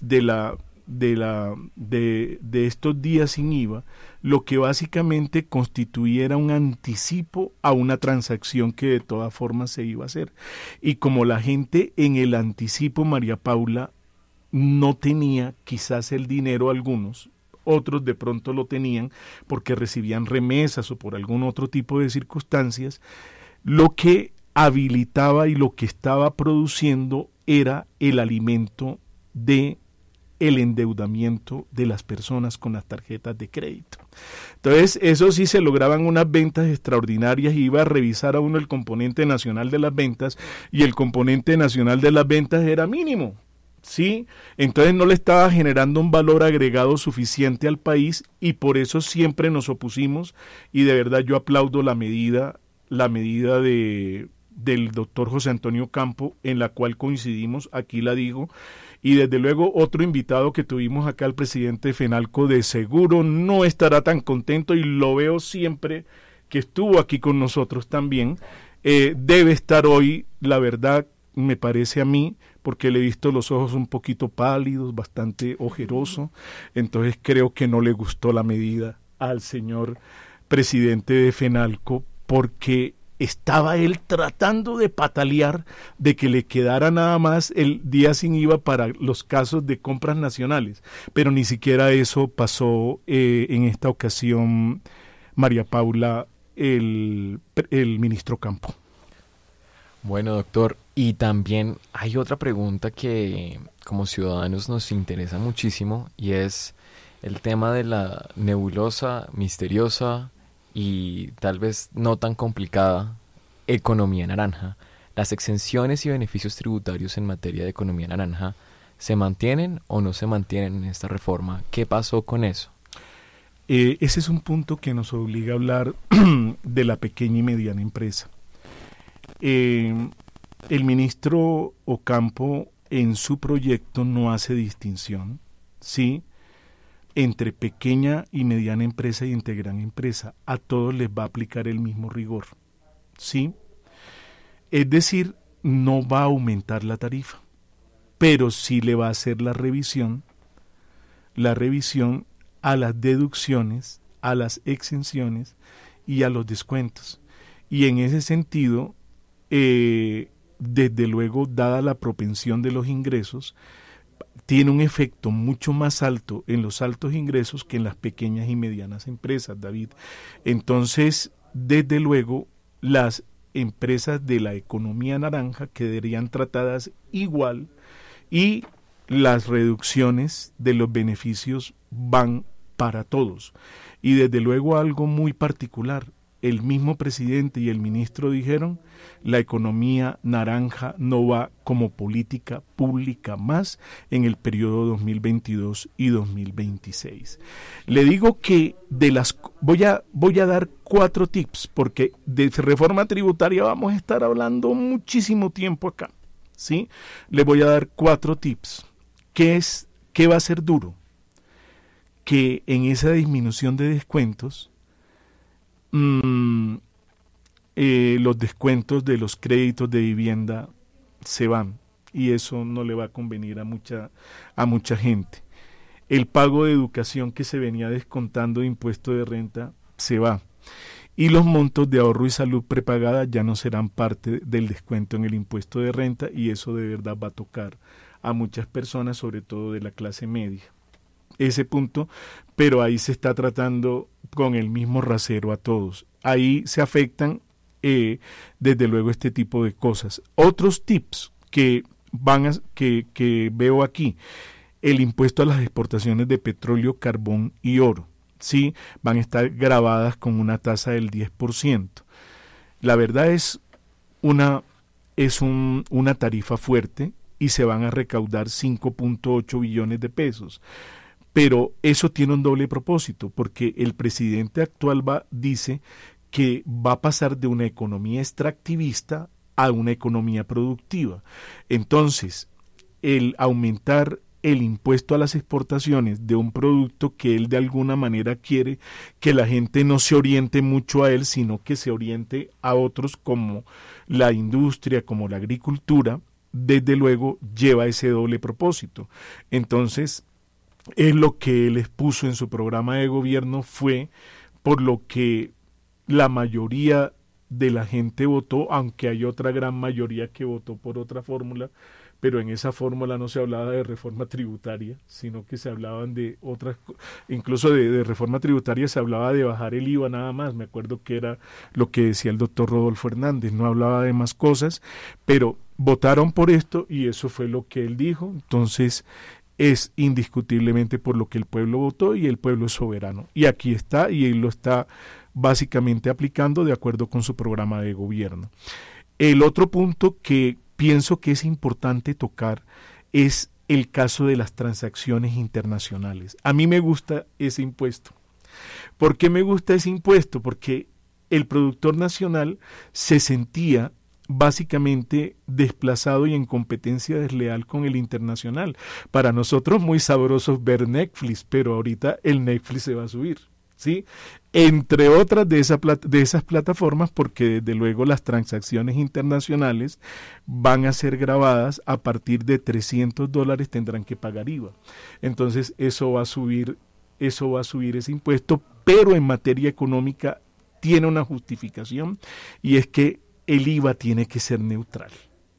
Speaker 2: De la de la de, de estos días sin IVA, lo que básicamente constituyera un anticipo a una transacción que de todas formas se iba a hacer. Y como la gente en el anticipo, María Paula, no tenía quizás el dinero algunos, otros de pronto lo tenían porque recibían remesas o por algún otro tipo de circunstancias, lo que habilitaba y lo que estaba produciendo era el alimento de el endeudamiento de las personas con las tarjetas de crédito. Entonces, eso sí se lograban unas ventas extraordinarias y iba a revisar a uno el componente nacional de las ventas y el componente nacional de las ventas era mínimo. ¿Sí? Entonces no le estaba generando un valor agregado suficiente al país y por eso siempre nos opusimos y de verdad yo aplaudo la medida, la medida de, del doctor José Antonio Campo en la cual coincidimos, aquí la digo, y desde luego otro invitado que tuvimos acá, el presidente Fenalco, de seguro no estará tan contento y lo veo siempre que estuvo aquí con nosotros también. Eh, debe estar hoy, la verdad, me parece a mí, porque le he visto los ojos un poquito pálidos, bastante ojeroso, entonces creo que no le gustó la medida al señor presidente de Fenalco, porque estaba él tratando de patalear de que le quedara nada más el día sin IVA para los casos de compras nacionales. Pero ni siquiera eso pasó eh, en esta ocasión, María Paula, el, el ministro Campo.
Speaker 11: Bueno, doctor, y también hay otra pregunta que como ciudadanos nos interesa muchísimo y es el tema de la nebulosa, misteriosa y tal vez no tan complicada economía naranja. ¿Las exenciones y beneficios tributarios en materia de economía naranja se mantienen o no se mantienen en esta reforma? ¿Qué pasó con eso?
Speaker 2: Eh, ese es un punto que nos obliga a hablar [CLEARS THROAT] de la pequeña y mediana empresa. Eh, el ministro Ocampo en su proyecto no hace distinción, ¿sí? Entre pequeña y mediana empresa y entre gran empresa. A todos les va a aplicar el mismo rigor. ¿Sí? Es decir, no va a aumentar la tarifa, pero sí le va a hacer la revisión, la revisión a las deducciones, a las exenciones y a los descuentos. Y en ese sentido, eh, desde luego, dada la propensión de los ingresos, tiene un efecto mucho más alto en los altos ingresos que en las pequeñas y medianas empresas, David. Entonces, desde luego, las empresas de la economía naranja quedarían tratadas igual y las reducciones de los beneficios van para todos. Y desde luego algo muy particular, el mismo presidente y el ministro dijeron, la economía naranja no va como política pública más en el periodo 2022 y 2026. Le digo que de las voy a voy a dar cuatro tips porque de reforma tributaria vamos a estar hablando muchísimo tiempo acá, ¿sí? Le voy a dar cuatro tips. ¿Qué es qué va a ser duro? Que en esa disminución de descuentos mm, eh, los descuentos de los créditos de vivienda se van y eso no le va a convenir a mucha, a mucha gente. El pago de educación que se venía descontando de impuesto de renta se va. Y los montos de ahorro y salud prepagada ya no serán parte del descuento en el impuesto de renta y eso de verdad va a tocar a muchas personas, sobre todo de la clase media. Ese punto, pero ahí se está tratando con el mismo rasero a todos. Ahí se afectan eh, desde luego este tipo de cosas. Otros tips que van a, que, que veo aquí, el impuesto a las exportaciones de petróleo, carbón y oro. Sí, van a estar grabadas con una tasa del 10%. La verdad es una es un, una tarifa fuerte y se van a recaudar 5.8 billones de pesos. Pero eso tiene un doble propósito, porque el presidente actual va, dice que va a pasar de una economía extractivista a una economía productiva. Entonces, el aumentar el impuesto a las exportaciones de un producto que él de alguna manera quiere que la gente no se oriente mucho a él, sino que se oriente a otros como la industria, como la agricultura, desde luego lleva ese doble propósito. Entonces, es lo que él expuso en su programa de gobierno fue por lo que la mayoría de la gente votó, aunque hay otra gran mayoría que votó por otra fórmula, pero en esa fórmula no se hablaba de reforma tributaria, sino que se hablaban de otras, incluso de, de, reforma tributaria se hablaba de bajar el IVA nada más, me acuerdo que era lo que decía el doctor Rodolfo Hernández, no hablaba de más cosas, pero votaron por esto y eso fue lo que él dijo, entonces es indiscutiblemente por lo que el pueblo votó y el pueblo es soberano. Y aquí está y él lo está básicamente aplicando de acuerdo con su programa de gobierno. El otro punto que pienso que es importante tocar es el caso de las transacciones internacionales. A mí me gusta ese impuesto. ¿Por qué me gusta ese impuesto? Porque el productor nacional se sentía básicamente desplazado y en competencia desleal con el internacional. Para nosotros muy sabrosos ver Netflix, pero ahorita el Netflix se va a subir. ¿Sí? Entre otras de, esa de esas plataformas, porque desde luego las transacciones internacionales van a ser grabadas a partir de 300 dólares tendrán que pagar IVA. Entonces eso va a subir, eso va a subir ese impuesto, pero en materia económica tiene una justificación y es que el IVA tiene que ser neutral,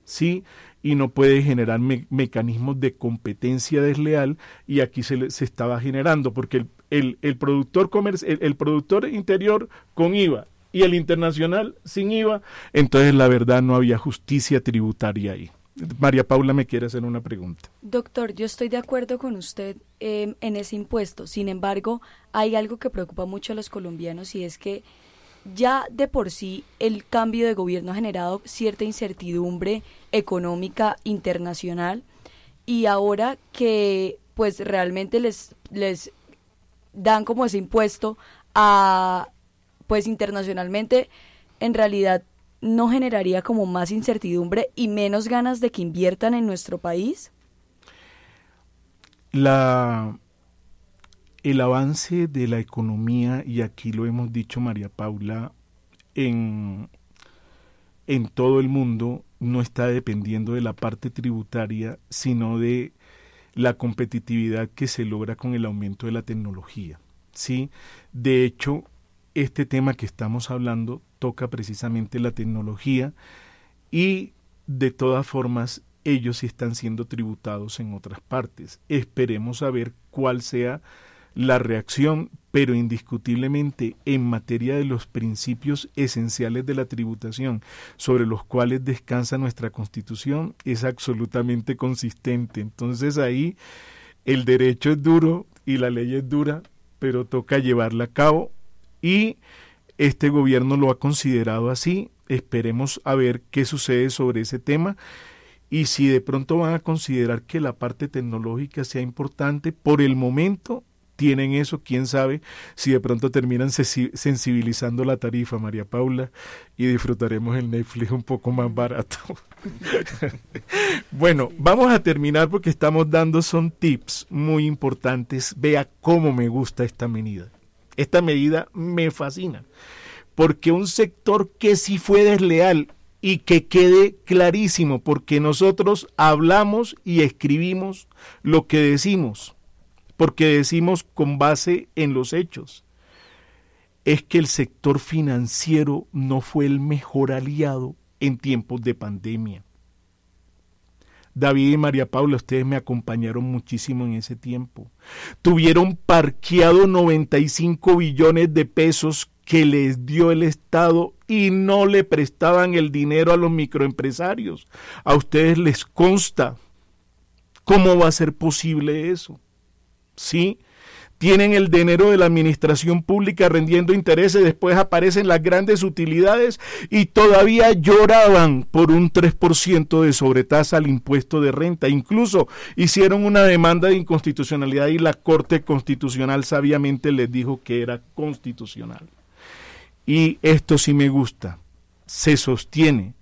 Speaker 2: ¿sí? Y no puede generar me mecanismos de competencia desleal y aquí se, se estaba generando, porque el, el, el productor el, el productor interior con IVA y el internacional sin IVA, entonces la verdad no había justicia tributaria ahí. María Paula me quiere hacer una pregunta.
Speaker 12: Doctor, yo estoy de acuerdo con usted eh, en ese impuesto. Sin embargo, hay algo que preocupa mucho a los colombianos y es que ya de por sí el cambio de gobierno ha generado cierta incertidumbre económica internacional y ahora que pues realmente les les dan como ese impuesto a pues internacionalmente en realidad no generaría como más incertidumbre y menos ganas de que inviertan en nuestro país?
Speaker 2: La el avance de la economía, y aquí lo hemos dicho María Paula, en, en todo el mundo no está dependiendo de la parte tributaria, sino de la competitividad que se logra con el aumento de la tecnología. ¿sí? De hecho, este tema que estamos hablando toca precisamente la tecnología y de todas formas ellos están siendo tributados en otras partes. Esperemos a ver cuál sea la reacción, pero indiscutiblemente en materia de los principios esenciales de la tributación sobre los cuales descansa nuestra constitución es absolutamente consistente. Entonces ahí el derecho es duro y la ley es dura, pero toca llevarla a cabo y este gobierno lo ha considerado así. Esperemos a ver qué sucede sobre ese tema y si de pronto van a considerar que la parte tecnológica sea importante, por el momento tienen eso, quién sabe si de pronto terminan sensibilizando la tarifa, María Paula, y disfrutaremos el Netflix un poco más barato. [LAUGHS] bueno, vamos a terminar porque estamos dando son tips muy importantes. Vea cómo me gusta esta medida. Esta medida me fascina, porque un sector que sí fue desleal y que quede clarísimo, porque nosotros hablamos y escribimos lo que decimos porque decimos con base en los hechos, es que el sector financiero no fue el mejor aliado en tiempos de pandemia. David y María Paula, ustedes me acompañaron muchísimo en ese tiempo. Tuvieron parqueado 95 billones de pesos que les dio el Estado y no le prestaban el dinero a los microempresarios. A ustedes les consta cómo va a ser posible eso. ¿Sí? Tienen el dinero de la administración pública rendiendo intereses, después aparecen las grandes utilidades y todavía lloraban por un 3% de sobretasa al impuesto de renta. Incluso hicieron una demanda de inconstitucionalidad y la Corte Constitucional sabiamente les dijo que era constitucional. Y esto sí me gusta, se sostiene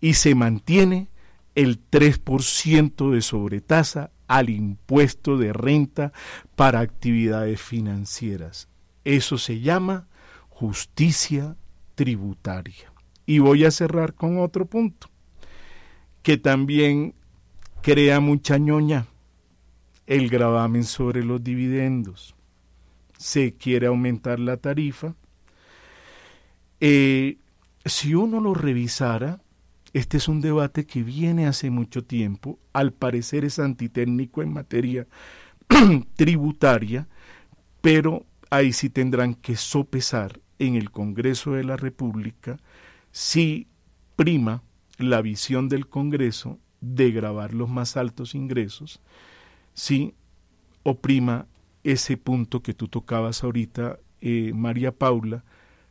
Speaker 2: y se mantiene el 3% de sobretasa al impuesto de renta para actividades financieras. Eso se llama justicia tributaria. Y voy a cerrar con otro punto, que también crea mucha ñoña, el gravamen sobre los dividendos. Se quiere aumentar la tarifa. Eh, si uno lo revisara, este es un debate que viene hace mucho tiempo, al parecer es antitécnico en materia [CLEARS THROAT] tributaria, pero ahí sí tendrán que sopesar en el Congreso de la República si prima la visión del Congreso de grabar los más altos ingresos, si oprima ese punto que tú tocabas ahorita, eh, María Paula,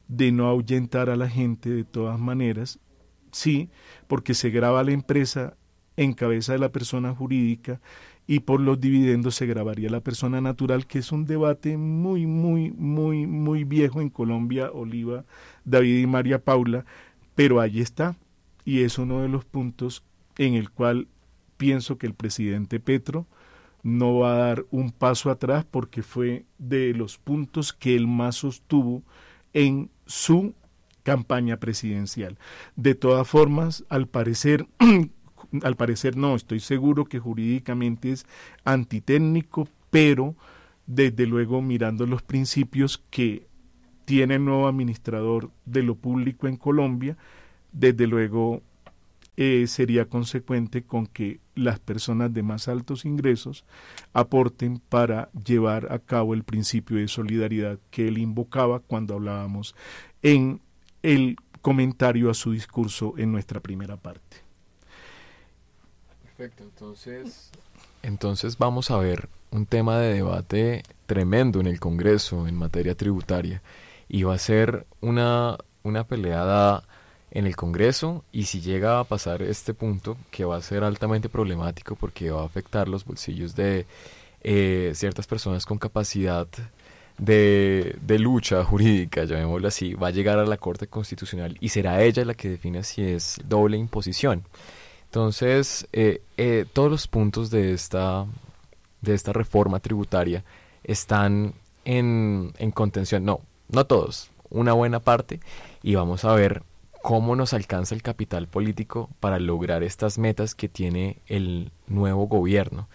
Speaker 2: de no ahuyentar a la gente de todas maneras, sí, porque se graba la empresa en cabeza de la persona jurídica y por los dividendos se grabaría la persona natural, que es un debate muy, muy, muy, muy viejo en Colombia, Oliva, David y María Paula, pero ahí está, y es uno de los puntos en el cual pienso que el presidente Petro no va a dar un paso atrás porque fue de los puntos que él más sostuvo en su campaña presidencial. De todas formas, al parecer, [CLEARS THROAT] al parecer no, estoy seguro que jurídicamente es antitécnico, pero desde luego mirando los principios que tiene el nuevo administrador de lo público en Colombia, desde luego eh, sería consecuente con que las personas de más altos ingresos aporten para llevar a cabo el principio de solidaridad que él invocaba cuando hablábamos en el comentario a su discurso en nuestra primera parte.
Speaker 7: Perfecto, entonces, entonces vamos a ver un tema de debate tremendo en el Congreso en materia tributaria y va a ser una, una peleada en el Congreso y si llega a pasar este punto que va a ser altamente problemático porque va a afectar los bolsillos de eh, ciertas personas con capacidad de, de, lucha jurídica, llamémoslo así, va a llegar a la Corte Constitucional y será ella la que define si es doble imposición. Entonces, eh, eh, todos los puntos de esta, de esta reforma tributaria están en, en contención. No, no todos, una buena parte, y vamos a ver cómo nos alcanza el capital político para lograr estas metas que tiene el nuevo gobierno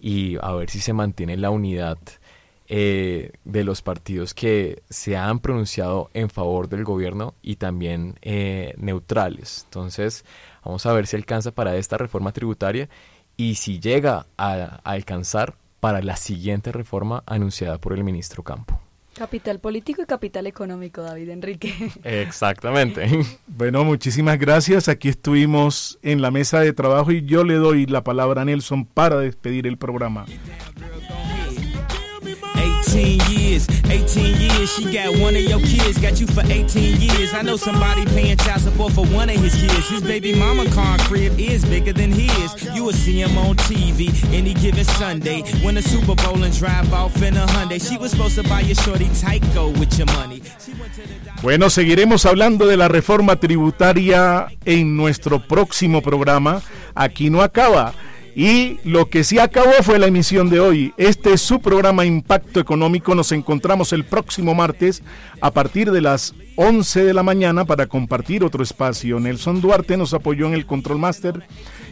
Speaker 7: y a ver si se mantiene la unidad eh, de los partidos que se han pronunciado en favor del gobierno y también eh, neutrales. Entonces, vamos a ver si alcanza para esta reforma tributaria y si llega a, a alcanzar para la siguiente reforma anunciada por el ministro Campo.
Speaker 12: Capital político y capital económico, David Enrique. [LAUGHS]
Speaker 7: Exactamente.
Speaker 2: Bueno, muchísimas gracias. Aquí estuvimos en la mesa de trabajo y yo le doy la palabra a Nelson para despedir el programa.
Speaker 10: 18 years, 18 years, she got one of your kids, got you for 18 years. I know somebody paying child support for one of his kids. His baby mama car crib is bigger than his. You will see him on TV any given Sunday. Win the Super Bowl and drive off in a Hyundai. She was supposed to buy your shorty Tyco with your money.
Speaker 2: Bueno, seguiremos hablando de la reforma tributaria en nuestro próximo programa. Aquí no acaba. Y lo que sí acabó fue la emisión de hoy. Este es su programa Impacto Económico. Nos encontramos el próximo martes a partir de las 11 de la mañana para compartir otro espacio. Nelson Duarte nos apoyó en el Control Master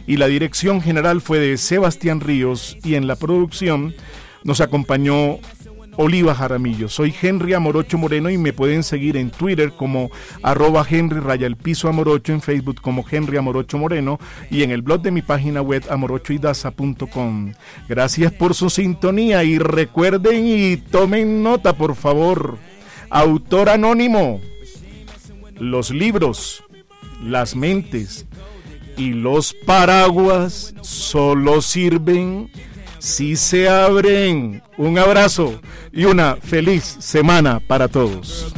Speaker 2: y la dirección general fue de Sebastián Ríos y en la producción nos acompañó Oliva Jaramillo. Soy Henry Amorocho Moreno y me pueden seguir en Twitter como arroba Henry Raya el Piso Amorocho, en Facebook como Henry Amorocho Moreno y en el blog de mi página web amorochoidaza.com. Gracias por su sintonía y recuerden y tomen nota por favor. Autor anónimo. Los libros, las mentes y los paraguas solo sirven si se abren. Un abrazo y una feliz semana para todos.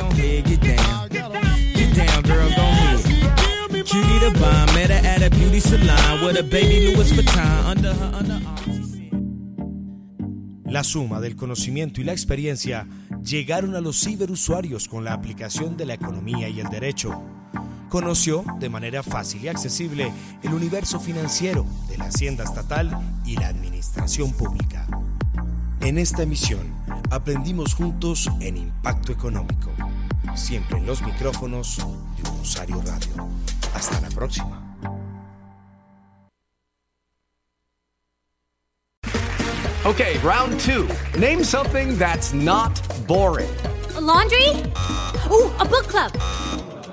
Speaker 13: La suma del conocimiento y la experiencia llegaron a los ciberusuarios con la aplicación de la economía y el derecho. Conoció de manera fácil y accesible el universo financiero de la Hacienda Estatal y la Administración Pública. En esta emisión aprendimos juntos en Impacto Económico, siempre en los micrófonos de un Rosario Radio. Hasta la próxima.
Speaker 14: Okay, round two. Name something that's not boring.
Speaker 1: A laundry? Ooh, a book club.